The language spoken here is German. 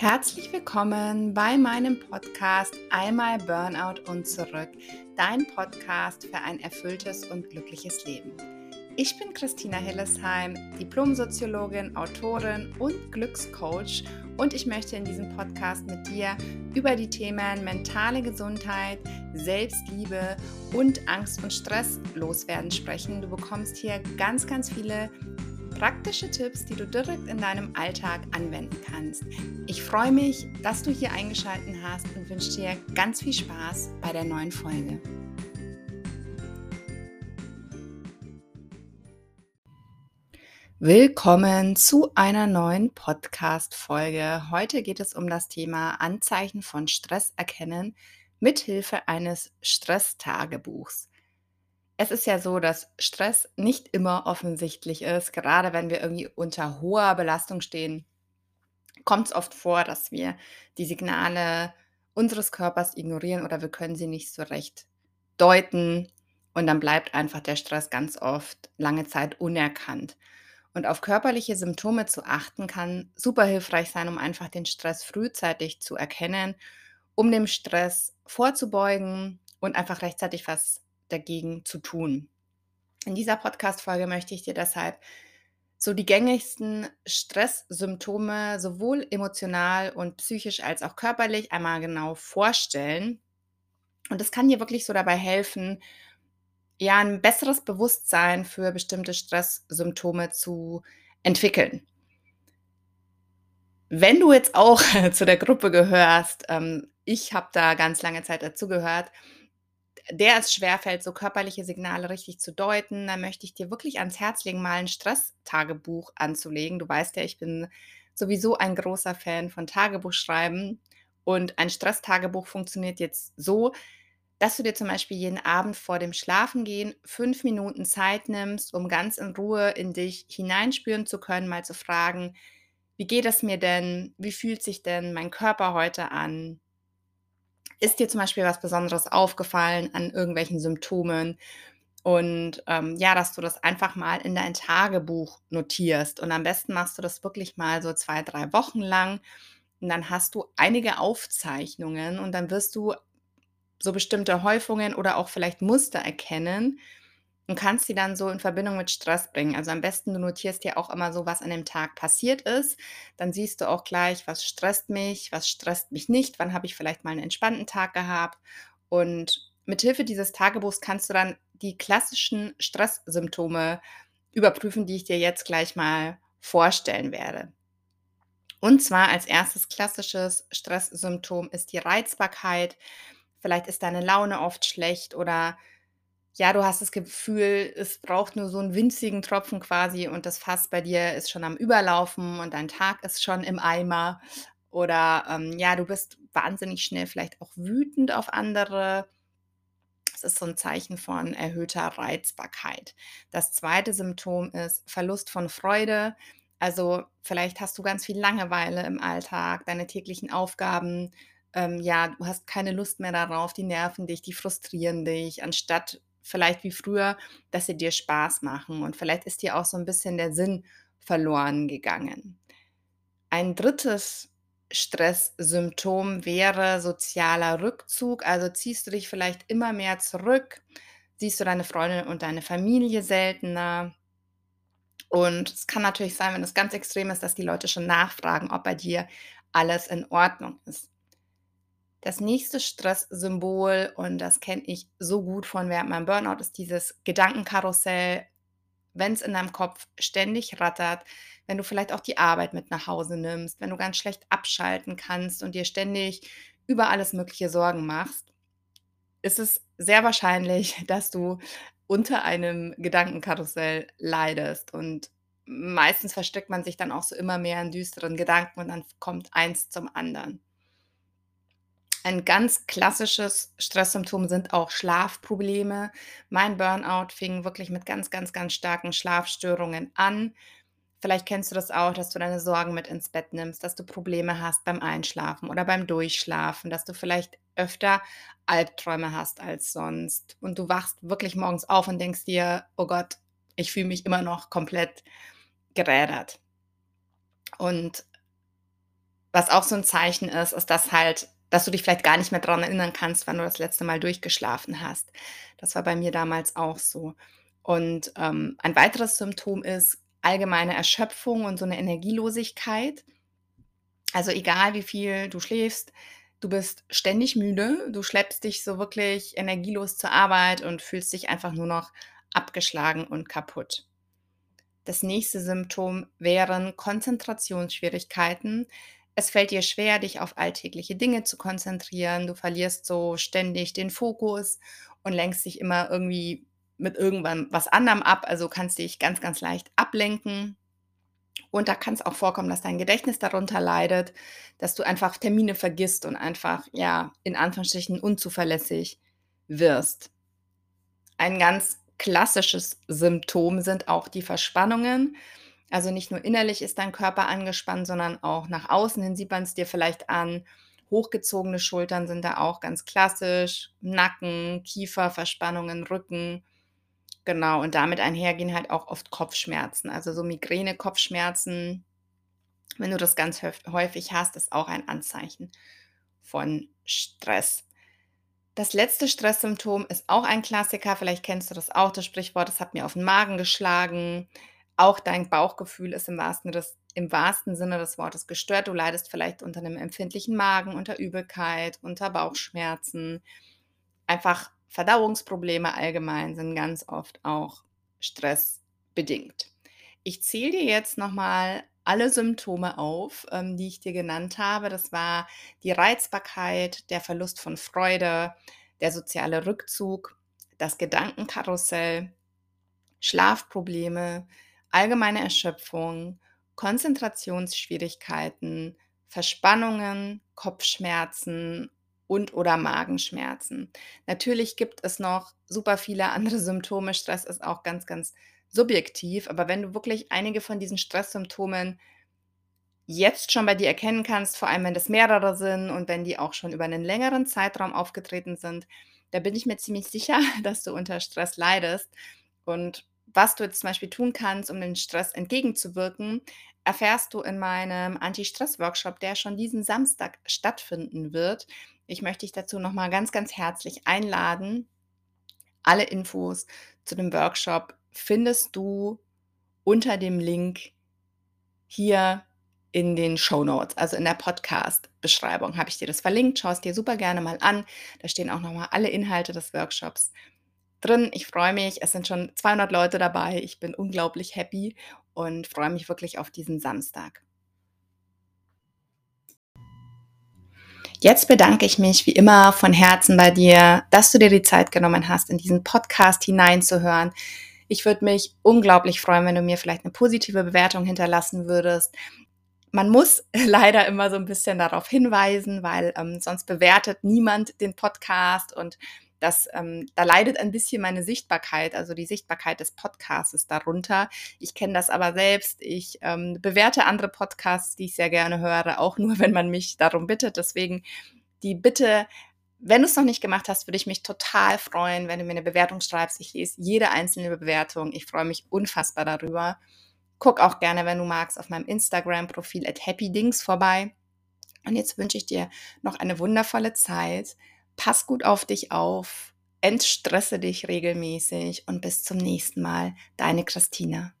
Herzlich willkommen bei meinem Podcast Einmal Burnout und zurück, dein Podcast für ein erfülltes und glückliches Leben. Ich bin Christina Hillesheim, Diplomsoziologin, Autorin und Glückscoach und ich möchte in diesem Podcast mit dir über die Themen mentale Gesundheit, Selbstliebe und Angst und Stress loswerden sprechen. Du bekommst hier ganz, ganz viele praktische Tipps, die du direkt in deinem Alltag anwenden kannst. Ich freue mich, dass du hier eingeschaltet hast und wünsche dir ganz viel Spaß bei der neuen Folge. Willkommen zu einer neuen Podcast-Folge. Heute geht es um das Thema Anzeichen von Stress erkennen mithilfe eines Stresstagebuchs. Es ist ja so, dass Stress nicht immer offensichtlich ist. Gerade wenn wir irgendwie unter hoher Belastung stehen, kommt es oft vor, dass wir die Signale unseres Körpers ignorieren oder wir können sie nicht so recht deuten. Und dann bleibt einfach der Stress ganz oft lange Zeit unerkannt. Und auf körperliche Symptome zu achten, kann super hilfreich sein, um einfach den Stress frühzeitig zu erkennen, um dem Stress vorzubeugen und einfach rechtzeitig was dagegen zu tun. In dieser Podcast-Folge möchte ich dir deshalb so die gängigsten Stresssymptome sowohl emotional und psychisch als auch körperlich einmal genau vorstellen. Und das kann dir wirklich so dabei helfen, ja, ein besseres Bewusstsein für bestimmte Stresssymptome zu entwickeln. Wenn du jetzt auch zu der Gruppe gehörst, ähm, ich habe da ganz lange Zeit dazugehört, der es schwerfällt, so körperliche Signale richtig zu deuten, dann möchte ich dir wirklich ans Herz legen, mal ein Stresstagebuch anzulegen. Du weißt ja, ich bin sowieso ein großer Fan von Tagebuchschreiben. Und ein Stresstagebuch funktioniert jetzt so, dass du dir zum Beispiel jeden Abend vor dem Schlafengehen fünf Minuten Zeit nimmst, um ganz in Ruhe in dich hineinspüren zu können, mal zu fragen, wie geht es mir denn? Wie fühlt sich denn mein Körper heute an? Ist dir zum Beispiel was Besonderes aufgefallen an irgendwelchen Symptomen? Und ähm, ja, dass du das einfach mal in dein Tagebuch notierst. Und am besten machst du das wirklich mal so zwei, drei Wochen lang. Und dann hast du einige Aufzeichnungen und dann wirst du so bestimmte Häufungen oder auch vielleicht Muster erkennen, und kannst sie dann so in Verbindung mit Stress bringen. Also am besten, du notierst dir auch immer so, was an dem Tag passiert ist. Dann siehst du auch gleich, was stresst mich, was stresst mich nicht, wann habe ich vielleicht mal einen entspannten Tag gehabt. Und mithilfe dieses Tagebuchs kannst du dann die klassischen Stresssymptome überprüfen, die ich dir jetzt gleich mal vorstellen werde. Und zwar als erstes klassisches Stresssymptom ist die Reizbarkeit. Vielleicht ist deine Laune oft schlecht oder ja, du hast das Gefühl, es braucht nur so einen winzigen Tropfen quasi und das Fass bei dir ist schon am Überlaufen und dein Tag ist schon im Eimer. Oder ähm, ja, du bist wahnsinnig schnell vielleicht auch wütend auf andere. Das ist so ein Zeichen von erhöhter Reizbarkeit. Das zweite Symptom ist Verlust von Freude. Also vielleicht hast du ganz viel Langeweile im Alltag, deine täglichen Aufgaben. Ähm, ja, du hast keine Lust mehr darauf, die nerven dich, die frustrieren dich. Anstatt vielleicht wie früher, dass sie dir Spaß machen und vielleicht ist dir auch so ein bisschen der Sinn verloren gegangen. Ein drittes Stresssymptom wäre sozialer Rückzug, also ziehst du dich vielleicht immer mehr zurück, siehst du deine Freundin und deine Familie seltener. Und es kann natürlich sein, wenn es ganz extrem ist, dass die Leute schon nachfragen, ob bei dir alles in Ordnung ist. Das nächste Stresssymbol, und das kenne ich so gut von während meinem Burnout, ist dieses Gedankenkarussell, wenn es in deinem Kopf ständig rattert, wenn du vielleicht auch die Arbeit mit nach Hause nimmst, wenn du ganz schlecht abschalten kannst und dir ständig über alles Mögliche Sorgen machst, ist es sehr wahrscheinlich, dass du unter einem Gedankenkarussell leidest. Und meistens versteckt man sich dann auch so immer mehr in düsteren Gedanken und dann kommt eins zum anderen. Ein ganz klassisches Stresssymptom sind auch Schlafprobleme. Mein Burnout fing wirklich mit ganz, ganz, ganz starken Schlafstörungen an. Vielleicht kennst du das auch, dass du deine Sorgen mit ins Bett nimmst, dass du Probleme hast beim Einschlafen oder beim Durchschlafen, dass du vielleicht öfter Albträume hast als sonst und du wachst wirklich morgens auf und denkst dir, oh Gott, ich fühle mich immer noch komplett gerädert. Und was auch so ein Zeichen ist, ist, dass halt dass du dich vielleicht gar nicht mehr daran erinnern kannst, wann du das letzte Mal durchgeschlafen hast. Das war bei mir damals auch so. Und, ähm, ein weiteres Symptom ist allgemeine Erschöpfung und so eine Energielosigkeit. Also, egal wie viel du schläfst, du bist ständig müde, du schleppst dich so wirklich energielos zur Arbeit und fühlst dich einfach nur noch abgeschlagen und kaputt. Das nächste Symptom wären Konzentrationsschwierigkeiten. Es fällt dir schwer, dich auf alltägliche Dinge zu konzentrieren. Du verlierst so ständig den Fokus und lenkst dich immer irgendwie mit irgendwann was anderem ab. Also kannst dich ganz, ganz leicht ablenken. Und da kann es auch vorkommen, dass dein Gedächtnis darunter leidet, dass du einfach Termine vergisst und einfach, ja, in Anführungsstrichen unzuverlässig wirst. Ein ganz klassisches Symptom sind auch die Verspannungen. Also nicht nur innerlich ist dein Körper angespannt, sondern auch nach außen hin sieht man es dir vielleicht an. Hochgezogene Schultern sind da auch ganz klassisch. Nacken, Kiefer, Verspannungen, Rücken. Genau, und damit einhergehen halt auch oft Kopfschmerzen. Also so Migräne, Kopfschmerzen, wenn du das ganz häufig hast, ist auch ein Anzeichen von Stress. Das letzte Stresssymptom ist auch ein Klassiker. Vielleicht kennst du das auch, das Sprichwort, es hat mir auf den Magen geschlagen. Auch dein Bauchgefühl ist im wahrsten, des, im wahrsten Sinne des Wortes gestört. Du leidest vielleicht unter einem empfindlichen Magen, unter Übelkeit, unter Bauchschmerzen. Einfach Verdauungsprobleme allgemein sind ganz oft auch stressbedingt. Ich zähle dir jetzt nochmal alle Symptome auf, ähm, die ich dir genannt habe. Das war die Reizbarkeit, der Verlust von Freude, der soziale Rückzug, das Gedankenkarussell, Schlafprobleme, allgemeine Erschöpfung, Konzentrationsschwierigkeiten, Verspannungen, Kopfschmerzen und oder Magenschmerzen. Natürlich gibt es noch super viele andere Symptome. Stress ist auch ganz, ganz subjektiv, aber wenn du wirklich einige von diesen Stresssymptomen jetzt schon bei dir erkennen kannst, vor allem wenn das mehrere sind und wenn die auch schon über einen längeren Zeitraum aufgetreten sind, da bin ich mir ziemlich sicher, dass du unter Stress leidest. Und was du jetzt zum Beispiel tun kannst, um den Stress entgegenzuwirken, erfährst du in meinem Anti-Stress-Workshop, der schon diesen Samstag stattfinden wird. Ich möchte dich dazu nochmal ganz, ganz herzlich einladen. Alle Infos zu dem Workshop findest du unter dem Link hier in den Show Notes, also in der Podcast-Beschreibung habe ich dir das verlinkt. Schau es dir super gerne mal an. Da stehen auch nochmal alle Inhalte des Workshops drin. Ich freue mich. Es sind schon 200 Leute dabei. Ich bin unglaublich happy und freue mich wirklich auf diesen Samstag. Jetzt bedanke ich mich wie immer von Herzen bei dir, dass du dir die Zeit genommen hast, in diesen Podcast hineinzuhören. Ich würde mich unglaublich freuen, wenn du mir vielleicht eine positive Bewertung hinterlassen würdest. Man muss leider immer so ein bisschen darauf hinweisen, weil ähm, sonst bewertet niemand den Podcast und das, ähm, da leidet ein bisschen meine Sichtbarkeit, also die Sichtbarkeit des Podcasts darunter. Ich kenne das aber selbst. Ich ähm, bewerte andere Podcasts, die ich sehr gerne höre, auch nur, wenn man mich darum bittet. Deswegen die Bitte, wenn du es noch nicht gemacht hast, würde ich mich total freuen, wenn du mir eine Bewertung schreibst. Ich lese jede einzelne Bewertung. Ich freue mich unfassbar darüber. Guck auch gerne, wenn du magst, auf meinem Instagram-Profil at happydings vorbei. Und jetzt wünsche ich dir noch eine wundervolle Zeit. Pass gut auf dich auf. Entstresse dich regelmäßig und bis zum nächsten Mal. Deine Christina.